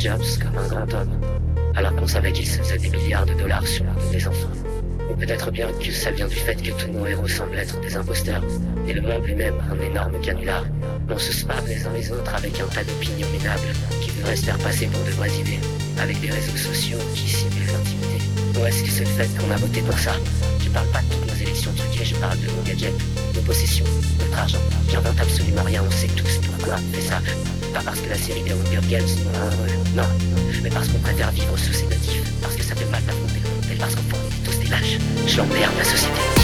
Jobs comme un grand homme, alors qu'on savait qu'il se faisait des milliards de dollars sur la des enfants. Ou peut-être bien que ça vient du fait que tous nos héros semblent être des imposteurs, et le monde lui-même un énorme canular. On se spam les uns les autres avec un tas d'opinions minables qui voudraient se faire passer pour de vraies idées, avec des réseaux sociaux qui simulent l'intimité. Ou est-ce que c'est le fait qu'on a voté pour ça? Je parle pas de nos élections truquées, je parle de nos gadgets, nos possessions, notre argent, qui invente absolument rien, on sait tous pourquoi on fait ça. Pas parce que la série des Hunger Games, non, non, mais parce qu'on préfère vivre sous ces motifs, parce que ça fait mal d'affronter, et parce qu'on fournit tous des lâches. Je l'emmerde la société.